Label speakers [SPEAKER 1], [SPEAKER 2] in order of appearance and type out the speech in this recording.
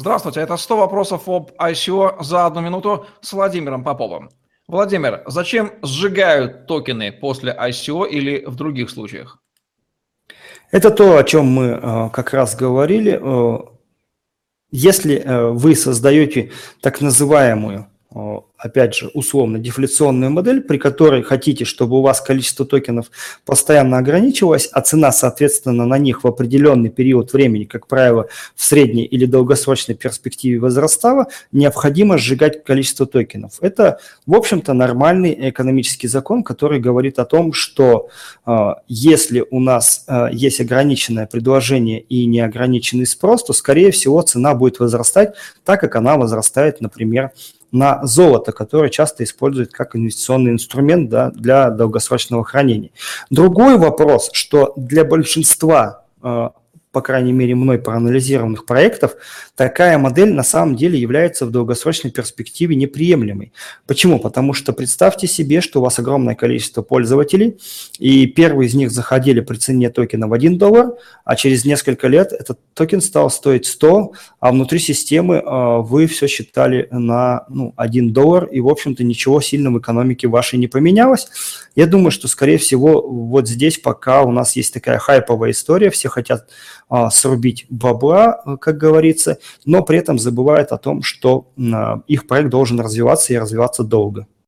[SPEAKER 1] Здравствуйте, это 100 вопросов об ICO за одну минуту с Владимиром Поповым. Владимир, зачем сжигают токены после ICO или в других случаях?
[SPEAKER 2] Это то, о чем мы э, как раз говорили. Э, если э, вы создаете так называемую опять же, условно дефляционную модель, при которой хотите, чтобы у вас количество токенов постоянно ограничивалось, а цена, соответственно, на них в определенный период времени, как правило, в средней или долгосрочной перспективе возрастала, необходимо сжигать количество токенов. Это, в общем-то, нормальный экономический закон, который говорит о том, что э, если у нас э, есть ограниченное предложение и неограниченный спрос, то, скорее всего, цена будет возрастать так, как она возрастает, например, на золото, которое часто используют как инвестиционный инструмент да, для долгосрочного хранения. Другой вопрос, что для большинства э, по крайней мере, мной проанализированных проектов, такая модель на самом деле является в долгосрочной перспективе неприемлемой. Почему? Потому что представьте себе, что у вас огромное количество пользователей, и первые из них заходили при цене токена в 1 доллар, а через несколько лет этот токен стал стоить 100, а внутри системы э, вы все считали на ну, 1 доллар, и, в общем-то, ничего сильно в экономике вашей не поменялось. Я думаю, что, скорее всего, вот здесь пока у нас есть такая хайповая история, все хотят а, срубить бабла, э, как говорится, но при этом забывают о том, что а, их проект должен развиваться и развиваться долго.